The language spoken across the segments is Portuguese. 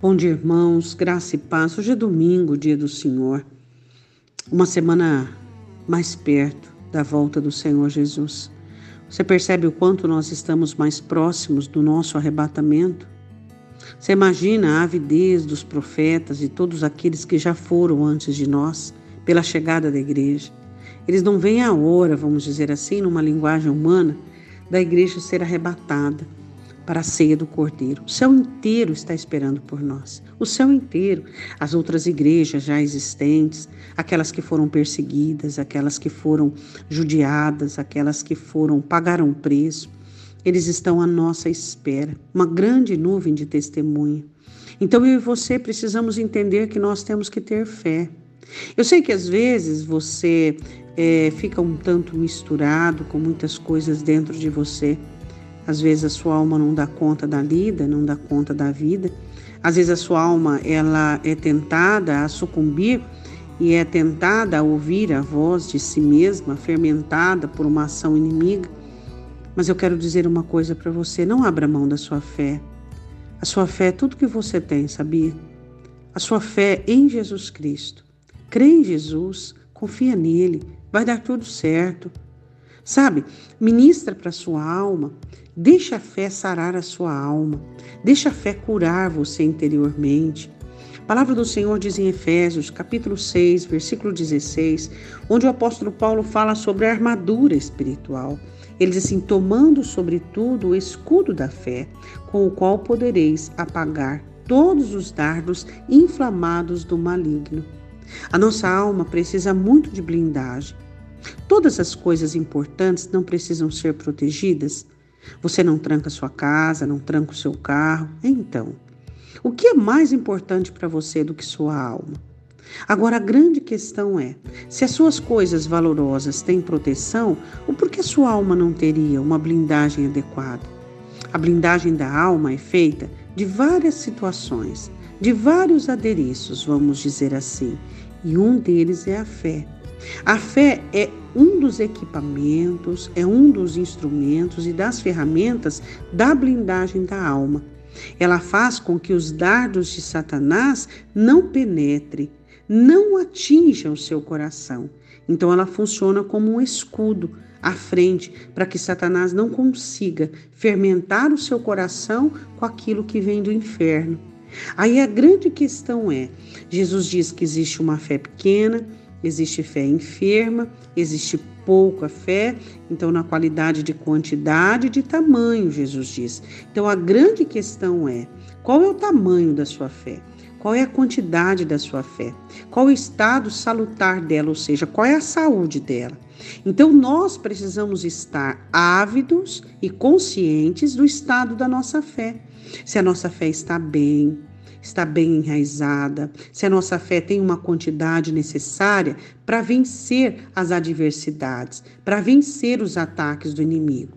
Bom dia, irmãos, graça e paz. Hoje é domingo, dia do Senhor, uma semana mais perto da volta do Senhor Jesus. Você percebe o quanto nós estamos mais próximos do nosso arrebatamento? Você imagina a avidez dos profetas e todos aqueles que já foram antes de nós pela chegada da igreja. Eles não veem a hora, vamos dizer assim, numa linguagem humana, da igreja ser arrebatada para a ceia do Cordeiro. O céu inteiro está esperando por nós. O céu inteiro, as outras igrejas já existentes, aquelas que foram perseguidas, aquelas que foram judiadas, aquelas que foram pagaram preço, eles estão à nossa espera. Uma grande nuvem de testemunha. Então eu e você precisamos entender que nós temos que ter fé. Eu sei que às vezes você é, fica um tanto misturado com muitas coisas dentro de você. Às vezes a sua alma não dá conta da lida, não dá conta da vida. Às vezes a sua alma ela é tentada a sucumbir e é tentada a ouvir a voz de si mesma, fermentada por uma ação inimiga. Mas eu quero dizer uma coisa para você: não abra mão da sua fé. A sua fé é tudo que você tem, sabia? A sua fé em Jesus Cristo. Crê em Jesus, confia nele, vai dar tudo certo. Sabe, ministra para sua alma, deixa a fé sarar a sua alma, deixa a fé curar você interiormente. A palavra do Senhor diz em Efésios, capítulo 6, versículo 16, onde o apóstolo Paulo fala sobre a armadura espiritual. Ele diz assim: tomando sobretudo o escudo da fé, com o qual podereis apagar todos os dardos inflamados do maligno. A nossa alma precisa muito de blindagem. Todas as coisas importantes não precisam ser protegidas. Você não tranca sua casa, não tranca o seu carro. Então, o que é mais importante para você do que sua alma? Agora, a grande questão é: se as suas coisas valorosas têm proteção, o porquê sua alma não teria uma blindagem adequada? A blindagem da alma é feita de várias situações, de vários adereços, vamos dizer assim, e um deles é a fé. A fé é um dos equipamentos, é um dos instrumentos e das ferramentas da blindagem da alma. Ela faz com que os dardos de Satanás não penetrem, não atinjam o seu coração. Então ela funciona como um escudo à frente para que Satanás não consiga fermentar o seu coração com aquilo que vem do inferno. Aí a grande questão é: Jesus diz que existe uma fé pequena, existe fé enferma, existe pouca fé, então na qualidade de quantidade e de tamanho, Jesus diz. Então a grande questão é: qual é o tamanho da sua fé? Qual é a quantidade da sua fé? Qual o estado salutar dela, ou seja, qual é a saúde dela? Então nós precisamos estar ávidos e conscientes do estado da nossa fé. Se a nossa fé está bem, está bem enraizada, se a nossa fé tem uma quantidade necessária para vencer as adversidades, para vencer os ataques do inimigo.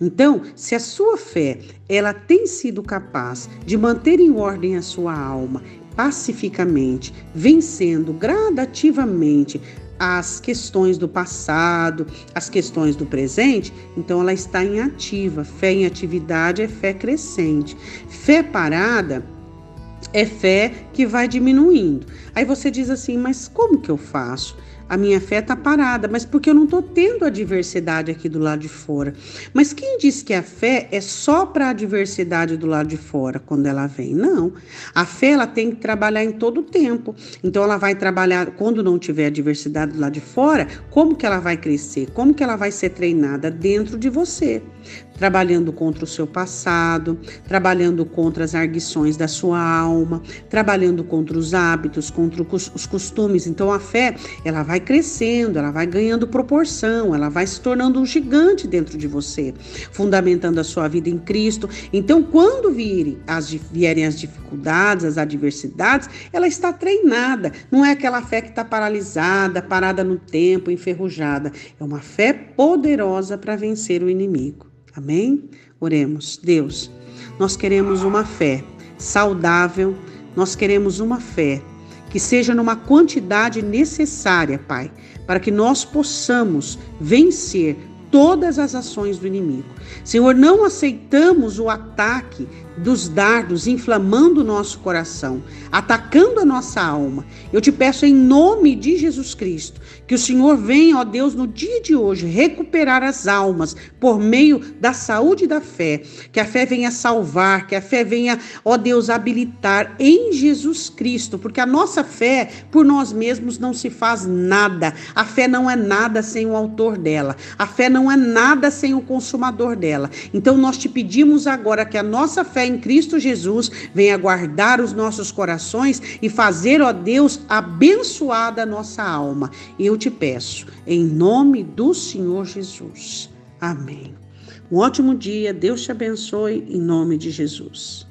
Então, se a sua fé ela tem sido capaz de manter em ordem a sua alma pacificamente, vencendo gradativamente as questões do passado, as questões do presente, então ela está em ativa. Fé em atividade é fé crescente. Fé parada é fé que vai diminuindo. Aí você diz assim, mas como que eu faço? a minha fé está parada, mas porque eu não estou tendo adversidade aqui do lado de fora. Mas quem diz que a fé é só para a adversidade do lado de fora quando ela vem? Não. A fé ela tem que trabalhar em todo o tempo. Então ela vai trabalhar quando não tiver adversidade do lado de fora, como que ela vai crescer? Como que ela vai ser treinada dentro de você? Trabalhando contra o seu passado, trabalhando contra as arguições da sua alma, trabalhando contra os hábitos, contra os costumes. Então a fé, ela vai crescendo, ela vai ganhando proporção, ela vai se tornando um gigante dentro de você, fundamentando a sua vida em Cristo. Então, quando virem as, vierem as dificuldades, as adversidades, ela está treinada. Não é aquela fé que está paralisada, parada no tempo, enferrujada. É uma fé poderosa para vencer o inimigo. Amém? Oremos. Deus, nós queremos uma fé saudável, nós queremos uma fé que seja numa quantidade necessária, Pai, para que nós possamos vencer todas as ações do inimigo. Senhor, não aceitamos o ataque dos dardos inflamando o nosso coração, atacando a nossa alma. Eu te peço em nome de Jesus Cristo que o Senhor venha, ó Deus, no dia de hoje recuperar as almas por meio da saúde da fé. Que a fé venha salvar, que a fé venha, ó Deus, habilitar em Jesus Cristo, porque a nossa fé por nós mesmos não se faz nada. A fé não é nada sem o autor dela. A fé não é nada sem o consumador dela. Então nós te pedimos agora que a nossa fé em Cristo Jesus venha guardar os nossos corações e fazer, ó Deus, abençoada a nossa alma. Eu te peço, em nome do Senhor Jesus. Amém. Um ótimo dia, Deus te abençoe, em nome de Jesus.